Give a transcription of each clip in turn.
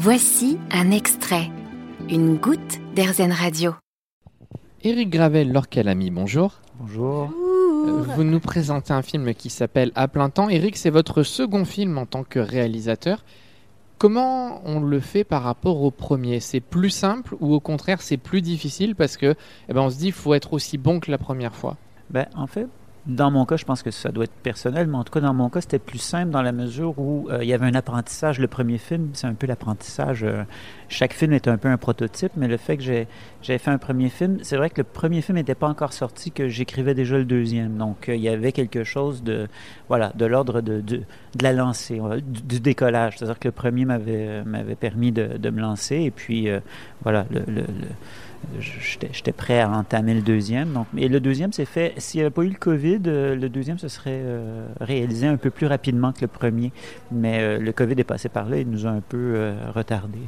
Voici un extrait, une goutte d'Airzen Radio. Éric Gravel, Laure Calamy, bonjour. Bonjour. Vous nous présentez un film qui s'appelle À plein temps. Éric, c'est votre second film en tant que réalisateur. Comment on le fait par rapport au premier? C'est plus simple ou au contraire c'est plus difficile parce que eh ben, on se dit il faut être aussi bon que la première fois? Ben, en fait, dans mon cas, je pense que ça doit être personnel, mais en tout cas, dans mon cas, c'était plus simple dans la mesure où euh, il y avait un apprentissage. Le premier film, c'est un peu l'apprentissage. euh, chaque film est un peu un prototype, mais le fait que j'avais fait un premier film, c'est vrai que le premier film n'était pas encore sorti, que j'écrivais déjà le deuxième. Donc, euh, il y avait quelque chose de, voilà, de l'ordre de, de, de la lancée, du, décollage. C'est-à-dire que le premier m'avait permis de, de me lancer, et puis, voilà, le- J'étais prêt à entamer le deuxième. Donc, et le deuxième s'est fait, s'il n'y avait pas eu le COVID, euh, le deuxième se serait euh, réalisé un peu plus rapidement que le premier. Mais euh, le COVID est passé par là et nous a un peu retardé.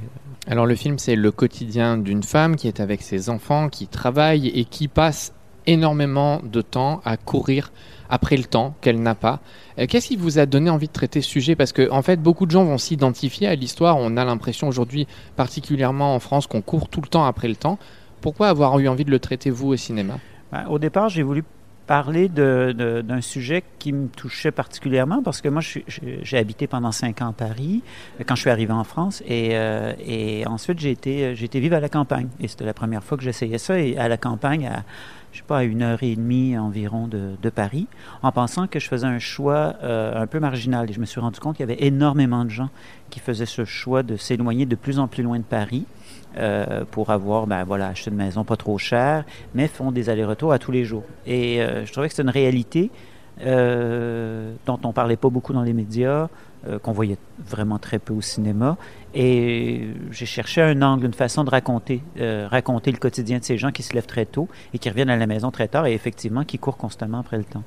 Alors le film c'est le quotidien d'une femme qui est avec ses enfants, qui travaille et qui passe énormément de temps à courir après le temps qu'elle n'a pas. Qu'est-ce qui vous a donné envie de traiter ce sujet? Parce que en fait beaucoup de gens vont s'identifier à l'histoire. On a l'impression aujourd'hui, particulièrement en France, qu'on court tout le temps après le temps. Pourquoi avoir eu envie de le traiter vous au cinéma? Ben, au départ, j'ai voulu parler d'un sujet qui me touchait particulièrement parce que moi, j'ai habité pendant cinq ans à Paris euh, quand je suis arrivé en France et, euh, ensuite j'ai été, j'ai été vivre à la campagne et c'était la première fois que j'essayais ça à la campagne à je sais pas, à une heure et demie environ de, Paris, en pensant que je faisais un choix euh, un peu marginal. Et je me suis rendu compte qu'il y avait énormément de gens qui faisaient ce choix de s'éloigner de plus en plus loin de Paris euh, pour avoir, ben voilà, acheter une maison pas trop chère, mais font des allers-retours à tous les jours. Et euh, je trouvais que c'était une réalité euh, dont on parlait pas beaucoup dans les médias, qu'on voyait vraiment très peu au cinéma. Et j'ai cherché un angle, une façon de raconter, raconter le quotidien de ces gens qui se lèvent très tôt et qui reviennent à la maison très tard et effectivement qui courent constamment après le temps.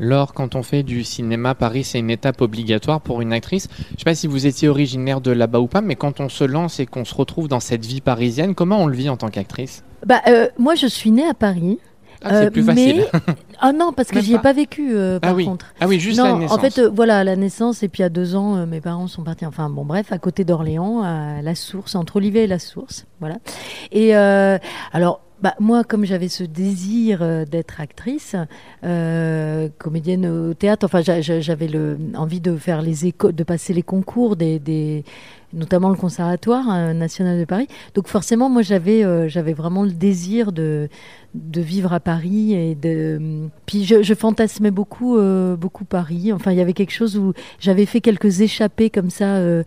Laure, quand on fait du cinéma, Paris, c'est une étape obligatoire pour une actrice. Je ne sais pas si vous étiez originaire de là-bas ou pas, mais quand on se lance et qu'on se retrouve dans cette vie parisienne, comment on le vit en tant qu'actrice? Bah, euh, moi, je suis née à Paris. ah, C'est Euh, plus mais- facile. Ah non, parce que j'y ai pas. pas vécu, euh, Ah par oui. contre. Ah oui, juste non, la naissance. en fait, euh, voilà, à la naissance, et puis à deux ans, euh, mes parents sont partis, enfin bon, bref, à côté d'Orléans, à La Source, entre Olivet et La Source, voilà. Et euh, alors, bah, moi, comme j'avais ce désir euh, d'être actrice, euh, comédienne au théâtre, enfin, j'a- j'a- j'avais envie de faire les écoles, de passer les concours des, des notamment le Conservatoire euh, national de Paris. Donc forcément, moi, j'avais, euh, j'avais vraiment le désir de de vivre à Paris et de puis je, fantasmais beaucoup euh, beaucoup Paris. Enfin il y avait quelque chose où j'avais fait quelques échappées comme ça euh,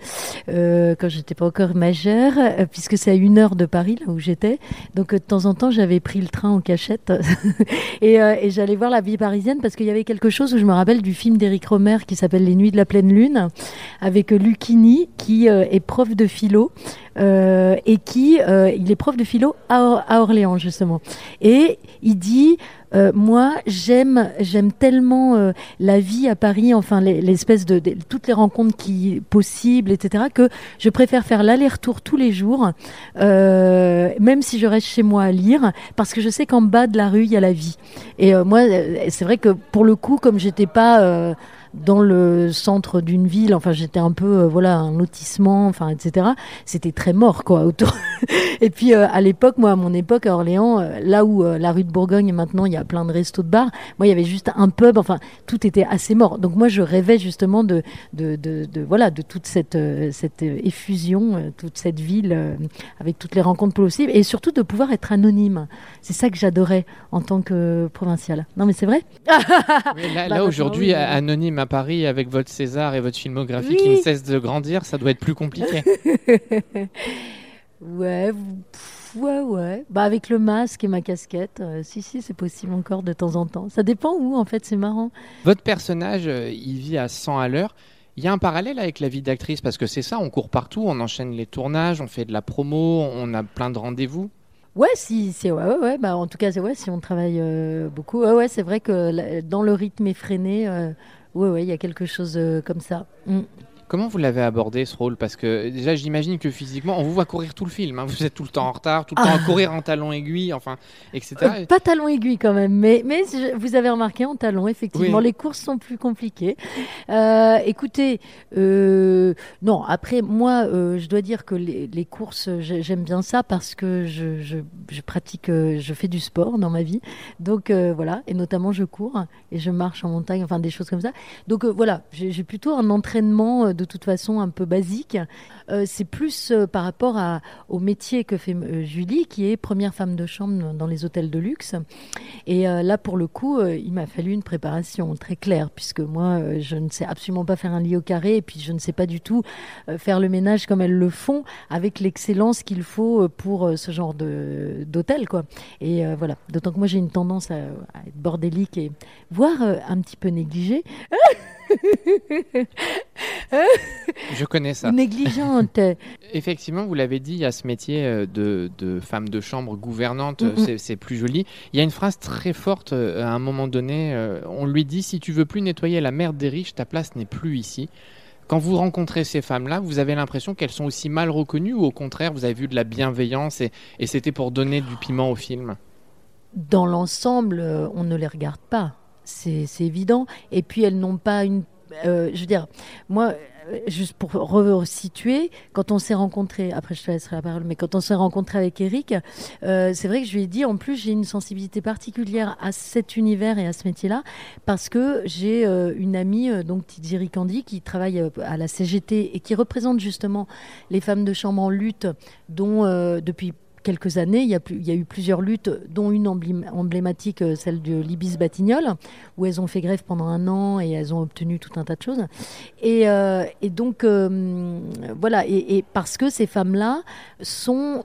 euh, quand j'étais pas encore majeure puisque c'est à une heure de Paris là où j'étais. Donc de temps en temps j'avais pris le train en cachette. Et, et j'allais voir la vie parisienne parce qu'il y avait quelque chose où je me rappelle du film d'Éric Romer qui s'appelle Les Nuits de la pleine lune avec Lucchini qui est prof de philo euh, et qui euh, il est prof de philo à, à Orléans justement. Et il dit euh, moi j'aime j'aime tellement euh, la vie à Paris enfin les- l'espèce de, de- toutes les rencontres qui possibles etc que je préfère faire l'aller-retour tous les jours euh, même si je reste chez moi à lire parce que je sais qu'en bas de la rue il y a la vie. Et euh, moi c'est vrai que pour le coup comme j'étais pas dans le centre d'une ville. Enfin, j'étais un peu, euh, voilà, un lotissement, enfin, etc. C'était très mort, quoi, autour. Et puis, euh, à l'époque, moi, à mon époque, à Orléans, euh, là où la rue de Bourgogne, maintenant, il y a plein de restos de bars, moi, il y avait juste un pub. Enfin, tout était assez mort. Donc, moi, je rêvais justement de, de, de, de voilà, de toute cette, cette effusion, toute cette ville, avec toutes les rencontres possibles, et surtout de pouvoir être anonyme. C'est ça que j'adorais en tant que provinciale. Non, mais c'est vrai? Mais là, Bah, là, maintenant, aujourd'hui, oui. anonyme à Paris, avec votre César et votre filmographie qui ne cesse de grandir, ça doit être plus compliqué. Ouais, pff, ouais, ouais. Bah avec le masque et ma casquette, euh, si, si, c'est possible encore de temps en temps. Ça dépend où, en fait, c'est marrant. votre personnage, euh, il vit à 100 à l'heure. Il y a un parallèle avec la vie d'actrice parce que c'est ça, on court partout, on enchaîne les tournages, on fait de la promo, on a plein de rendez-vous. Ouais, si, c'est ouais, ouais, ouais. Bah en tout cas, c'est ouais, si on travaille euh, beaucoup, ouais, ouais, c'est vrai que dans le rythme effréné, euh, ouais, ouais, il y a quelque chose euh, comme ça. Mm. Comment vous l'avez abordé ce rôle? Parce que déjà, j'imagine que physiquement, on vous voit courir tout le film. hein. Vous êtes tout le temps en retard, tout le temps à courir en talons aiguilles, enfin, etc. Euh, pas talon aiguille quand même, mais, mais je- vous avez remarqué en talon, effectivement, Oui. les courses sont plus compliquées. Euh, écoutez, euh, non, après, moi, je dois dire que les, les courses, j'ai- j'aime bien ça parce que je, je, je pratique, je fais du sport dans ma vie. Donc voilà, et notamment je cours et je marche en montagne, enfin des choses comme ça. Donc voilà, j'ai plutôt un entraînement euh, de toute façon un peu basique. Euh, C'est plus euh, par rapport au métier que fait euh, Julie, qui est première femme de chambre dans les hôtels de luxe. Et là, pour le coup, il m'a fallu une préparation très claire, puisque moi, je ne sais absolument pas faire un lit au carré, et puis je ne sais pas du tout faire le ménage comme elles le font, avec l'excellence qu'il faut pour ce genre d'hôtel, quoi. Et voilà. D'autant que moi, j'ai une tendance à, à être bordélique et voire un petit peu négligée. Je connais ça. Négligente. Effectivement, vous l'avez dit, il y a ce métier euh, de, de femme de chambre gouvernante, Mhm. euh, c'est- c'est plus joli. Il y a une phrase très forte euh, à un moment donné, on lui dit si tu veux plus nettoyer la merde des riches, ta place n'est plus ici. Quand vous rencontrez ces femmes-là, vous avez l'impression qu'elles sont aussi mal reconnues ou au contraire, vous avez vu de la bienveillance et, et c'était pour donner du piment au film? Dans l'ensemble, on ne les regarde pas. C'est évident. Et puis, elles n'ont pas une. euh, je veux dire, moi, euh, juste pour resituer, quand on s'est rencontrés, après je te laisserai la parole, mais quand on s'est rencontrés avec Eric, euh, c'est vrai que je lui ai dit, en plus, j'ai une sensibilité particulière à cet univers et à ce métier-là, parce que j'ai une amie, donc Tidjiri Kandi, qui travaille à la CGT et qui représente justement les femmes de chambre en lutte, dont depuis quelques années, il y, a eu plusieurs luttes, dont une emblém- emblématique, euh, celle de l'Ibis Batignolles, où elles ont fait grève pendant un an et elles ont obtenu tout un tas de choses. Et, euh, donc, euh, voilà, et, parce que ces femmes-là sont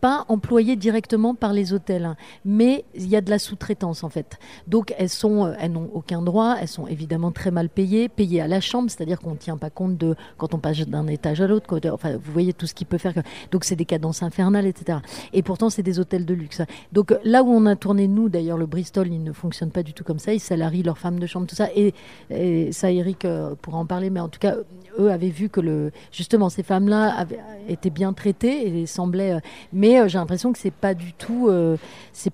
pas employées directement par les hôtels, mais il y a de la sous-traitance en fait. Donc, elles sont, elles n'ont aucun droit, elles sont évidemment très mal payées, payées à la chambre, c'est-à-dire qu'on ne tient pas compte de quand on passe d'un étage à l'autre. Enfin, vous voyez tout ce qui peut faire. que- Donc, c'est des cadences infernales, etc. Et pourtant, c'est des hôtels de luxe. Donc, là où on a tourné, nous, d'ailleurs, le Bristol, il ne fonctionne pas du tout comme ça. Ils salarient leurs femmes de chambre, tout ça. Et, ça, Eric euh, pourra en parler. Mais en tout cas, eux avaient vu que justement, ces femmes-là étaient bien traitées et semblaient. euh, mais euh, j'ai l'impression que c'est pas du tout,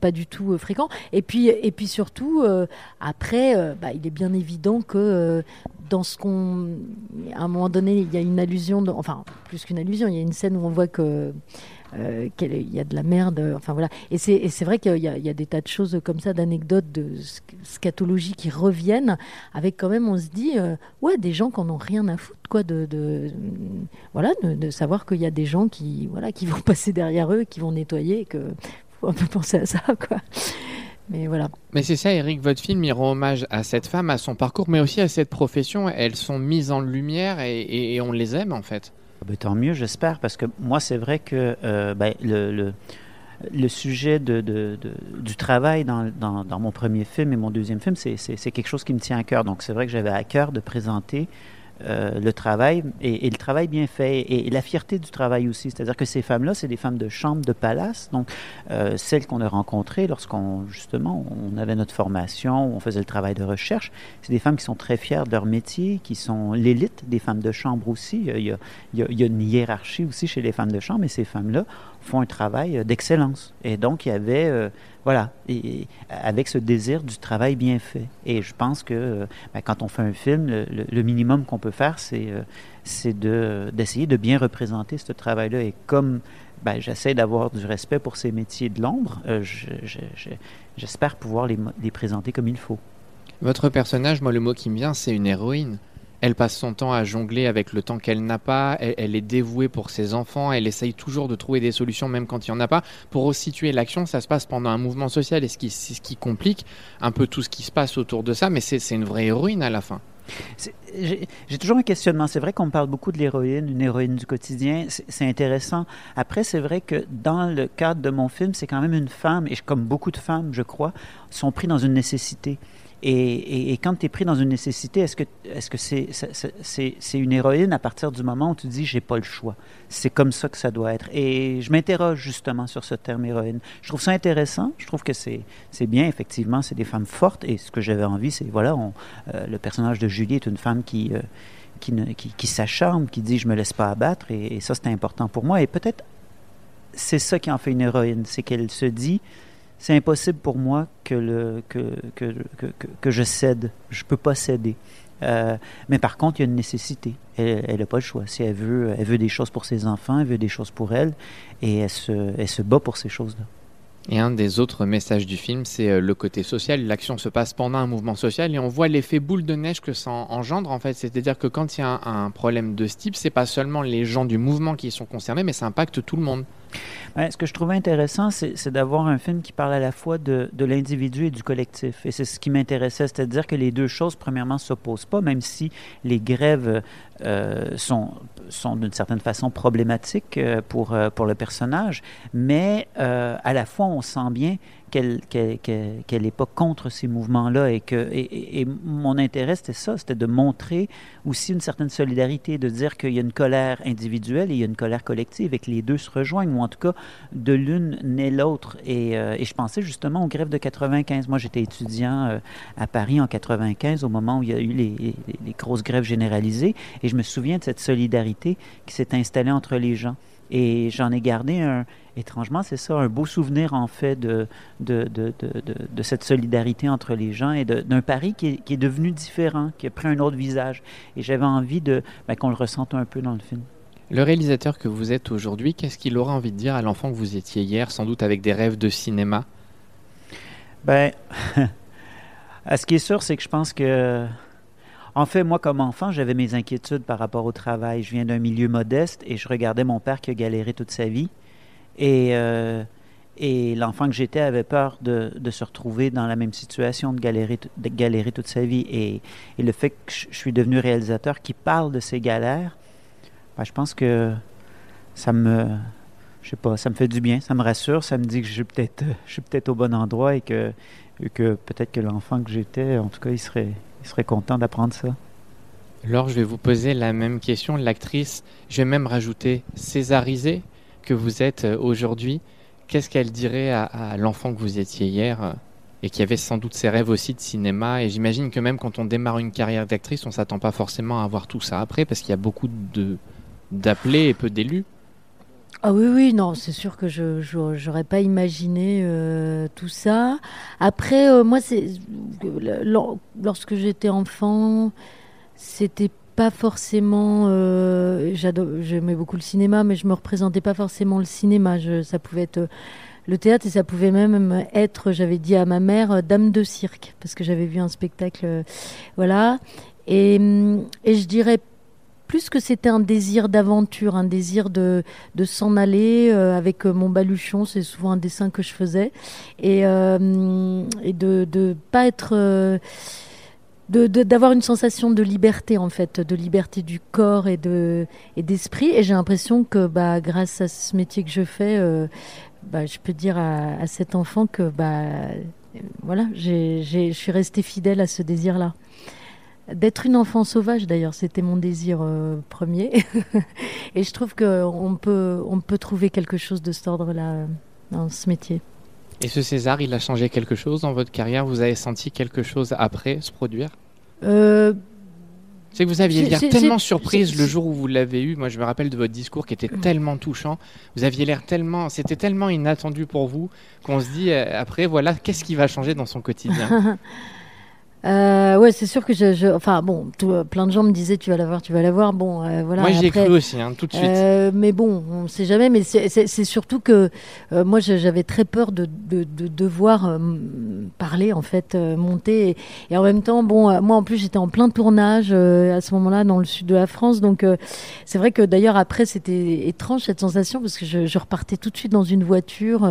pas du tout fréquent. Et puis, et puis surtout, après, bah, il est bien évident que dans ce qu'on, à un moment donné, il y a une allusion, de- enfin plus qu'une allusion, il y a une scène où on voit que euh, qu'il y a de la merde, enfin voilà. Et c'est vrai qu'il y, y a des tas de choses comme ça, d'anecdotes, de sc- scatologie qui reviennent, avec quand même, on se dit, euh, ouais, des gens qui en ont rien à foutre, quoi, de, de voilà, de, savoir qu'il y a des gens qui, voilà, qui vont passer derrière eux, qui vont nettoyer, et que faut un peu penser à ça, quoi. Mais voilà. Mais c'est ça, Eric, votre film, il rend hommage à cette femme, à son parcours, mais aussi à cette profession. Elles sont mises en lumière et on les aime en fait. Ah ben, tant mieux, j'espère, parce que moi, c'est vrai que euh, ben, le, sujet du travail dans, dans, mon premier film et mon deuxième film, c'est quelque chose qui me tient à cœur. Donc, c'est vrai que j'avais à cœur de présenter euh, le travail et, le travail bien fait et, la fierté du travail aussi. C'est-à-dire que ces femmes-là, c'est des femmes de chambre, de palace. Donc, euh, celles qu'on a rencontrées lorsqu'on, justement, on avait notre formation, on faisait le travail de recherche, c'est des femmes qui sont très fières de leur métier, qui sont l'élite des femmes de chambre aussi. A- il y a- il y a une hiérarchie aussi chez les femmes de chambre, et ces femmes-là font un travail euh, d'excellence. Et donc, il y avait, euh, voilà, avec ce désir du travail bien fait. Et je pense que euh, ben, quand on fait un film, le, minimum qu'on peut faire, c'est c'est de- d'essayer de bien représenter ce travail-là. Et comme ben, j'essaie d'avoir du respect pour ces métiers de l'ombre, je- je- je- j'espère pouvoir les, les présenter comme il faut. Votre personnage, moi, le mot qui me vient, c'est une héroïne. Elle passe son temps à jongler avec le temps qu'elle n'a pas. Elle, elle est dévouée pour ses enfants. Elle essaye toujours de trouver des solutions, même quand il n'y en a pas. Pour resituer l'action, ça se passe pendant un mouvement social, et ce qui, ce qui complique un peu tout ce qui se passe autour de ça. Mais c'est une vraie héroïne à la fin. J'ai toujours un questionnement. C'est vrai qu'on parle beaucoup de l'héroïne, une héroïne du quotidien. C'est intéressant. Après, c'est vrai que dans le cadre de mon film, c'est quand même une femme, et comme beaucoup de femmes, je crois, sont pris dans une nécessité. Et, quand tu es pris dans une nécessité, est-ce que est-ce que c'est c'est- une héroïne à partir du moment où tu dis j'ai pas le choix? C'est comme ça que ça doit être. Et je m'interroge justement sur ce terme héroïne. Je trouve ça intéressant. Je trouve que c'est bien effectivement. C'est des femmes fortes. Et ce que j'avais envie, c'est voilà, euh, le personnage de Julie est une femme qui, euh, qui, qui s'acharne, qui dit je me laisse pas abattre, et, et ça c'est important pour moi. Et peut-être c'est ça qui en fait une héroïne, c'est qu'elle se dit c'est impossible pour moi que, que, que, que, je cède, je peux pas céder. Euh, mais par contre, il y a une nécessité. Elle n'a pas le choix. Si elle veut, elle veut des choses pour ses enfants, elle veut des choses pour elle, et elle se, elle se bat pour ces choses-là. Et un des autres messages du film, c'est euh, le côté social. L'action se passe pendant un mouvement social et on voit l'effet boule de neige que ça engendre en fait. C'est-à-dire que quand il y a un, un problème de ce type, c'est pas seulement les gens du mouvement qui sont concernés, mais ça impacte tout le monde. Ouais, ce que je trouvais intéressant, c'est d'avoir un film qui parle à la fois de, de l'individu et du collectif. Et c'est ce qui m'intéressait, c'est-à-dire que les deux choses, premièrement, s'opposent pas, même si les grèves sont, sont d'une certaine façon problématiques euh, pour, euh, pour le personnage. Mais euh, à la fois, on sent bien qu'elle qu'elle qu'elle n'est pas contre ces mouvements-là et que et, mon intérêt c'était ça, c'était de montrer aussi une certaine solidarité, de dire qu'il y a une colère individuelle et il y a une colère collective et que les deux se rejoignent ou en tout cas de l'une naît l'autre. Et, euh, je pensais justement aux grèves de 95. Moi j'étais étudiant euh, à Paris en 95 au moment où il y a eu les- les grosses grèves généralisées et je me souviens de cette solidarité qui s'est installée entre les gens. Et j'en ai gardé un, étrangement, c'est ça, un beau souvenir en fait de, de, de, de, cette solidarité entre les gens et d'un Paris qui est, qui est devenu différent, qui a pris un autre visage. Et j'avais envie de ben, qu'on le ressente un peu dans le film. Le réalisateur que vous êtes aujourd'hui, qu'est-ce qu'il aura envie de dire à l'enfant que vous étiez hier, sans doute avec des rêves de cinéma? Ben, ce qui est sûr, c'est que je pense que, en fait, moi, comme enfant, j'avais mes inquiétudes par rapport au travail. Je viens d'un milieu modeste et je regardais mon père qui a galéré toute sa vie. Et, euh, l'enfant que j'étais avait peur de, se retrouver dans la même situation, de galérer, toute sa vie. Et, le fait que je suis devenu réalisateur qui parle de ces galères, ben, je pense que ça me, fait du bien, ça me rassure, ça me dit que je suis peut-être, au bon endroit et que peut-être que l'enfant que j'étais, en tout cas, il serait, il serait content d'apprendre ça. Alors je vais vous poser la même question. L'actrice, je vais même rajouter césarisée que vous êtes euh, aujourd'hui. Qu'est-ce qu'elle dirait à, l'enfant que vous étiez hier euh, et qui avait sans doute ses rêves aussi de cinéma? Et j'imagine que même quand on démarre une carrière d'actrice, on s'attend pas forcément à avoir tout ça après parce qu'il y a beaucoup d'appelés et peu d'élus. Ah oui, oui, non, c'est sûr que je j'aurais pas imaginé euh, tout ça. Après, euh, moi, c'est lor- lorsque j'étais enfant, c'était pas forcément. euh, J'aimais beaucoup le cinéma, mais je me représentais pas forcément le cinéma. Ça pouvait être euh, le théâtre et ça pouvait même être, j'avais dit à ma mère, euh, dame de cirque, parce que j'avais vu un spectacle, euh, voilà. Et, et je dirais plus que c'était un désir d'aventure, un désir de, de s'en aller euh, avec euh, mon baluchon, c'est souvent un dessin que je faisais, et, euh, et de pas être... euh, de- de- d'avoir une sensation de liberté en fait, de liberté du corps et de et d'esprit. Et j'ai l'impression que bah grâce à ce métier que je fais, bah, je peux dire à, cet enfant que bah voilà, je suis restée fidèle à ce désir-là. D'être une enfant sauvage, d'ailleurs, c'était mon désir euh, premier. Et je trouve qu'on peut, on peut trouver quelque chose de cet ordre-là euh, dans ce métier. Et ce César, il a changé quelque chose dans votre carrière? Vous avez senti quelque chose après se produire? Euh, C'est que vous aviez l'air tellement surprise le jour où vous l'avez eu. Moi, je me rappelle de votre discours qui était tellement touchant. Vous aviez l'air tellement, c'était tellement inattendu pour vous qu'on se dit euh, après, voilà, qu'est-ce qui va changer dans son quotidien? euh, ouais, c'est sûr que je, je- enfin bon, tout, euh, plein de gens me disaient tu vas la voir, tu vas la voir. Bon, euh, voilà. Moi, j'y ai cru aussi, hein, tout de suite. Euh, mais bon, on ne sait jamais. Mais c'est- surtout que euh, moi, j'avais très peur de, de, de devoir euh, parler, en fait, euh, monter. Et, et en même temps, bon, euh, moi, en plus, j'étais en plein tournage euh, à ce moment-là dans le sud de la France. Donc, euh, c'est vrai que d'ailleurs, après, c'était étrange cette sensation parce que je, je repartais tout de suite dans une voiture.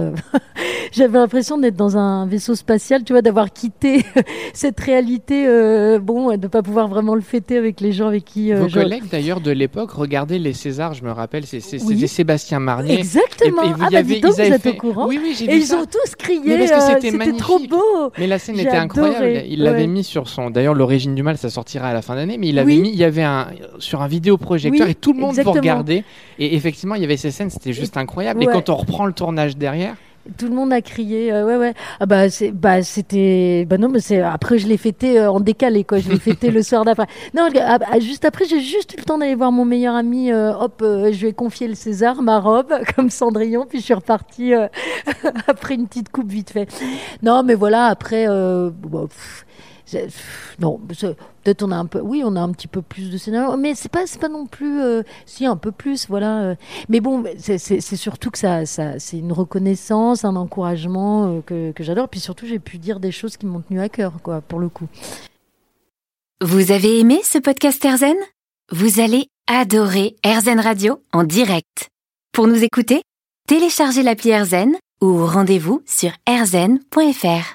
J'avais l'impression d'être dans un vaisseau spatial, tu vois, d'avoir quitté cette réalité, euh, bon, et de ne pas pouvoir vraiment le fêter avec les gens avec qui. euh, Vos je- collègues d'ailleurs de l'époque regardaient les Césars, je me rappelle, Oui. c'était Sébastien Marnier. Exactement. Et- et vous ah, y bah, avez- dis donc, ils vous êtes fait- au courant. Oui, oui, j'ai Et ils ça. ont tous crié. Euh, c'était trop beau. Mais la scène était incroyable. Il l'avait ouais. mis sur son. D'ailleurs, l'origine du mal, ça sortira à la fin d'année. Mais il avait mis, il y avait un sur un vidéoprojecteur et tout le monde vous regardait. Et effectivement, il y avait ces scènes, c'était juste incroyable. Et quand on reprend le tournage derrière, Tout le monde a crié, euh, ouais, ouais. Ah bah, c'est, bah, c'était, bah non, mais c'est, après, je l'ai fêté euh, en décalé, quoi. Je l'ai fêté le soir d'après. Non, ah, ah, juste après, j'ai juste eu le temps d'aller voir mon meilleur ami. euh, hop, je lui ai confié le César, ma robe, comme Cendrillon, puis je suis repartie après une petite coupe vite fait. Non, mais voilà, après, j'ai- pff, non, peut-être on a un peu, oui, on a un petit peu plus de scénario, mais c'est pas, pas non plus, euh, si un peu plus, voilà. euh. mais bon, c'est surtout que ça, ça c'est une reconnaissance, un encouragement euh, que, que j'adore. Puis surtout, j'ai pu dire des choses qui m'ont tenu à cœur, quoi, pour le coup. Vous avez aimé ce podcast Erzen Vous allez adorer Erzen Radio en direct. Pour nous écouter, téléchargez l'appli Erzen ou rendez-vous sur erzen.fr.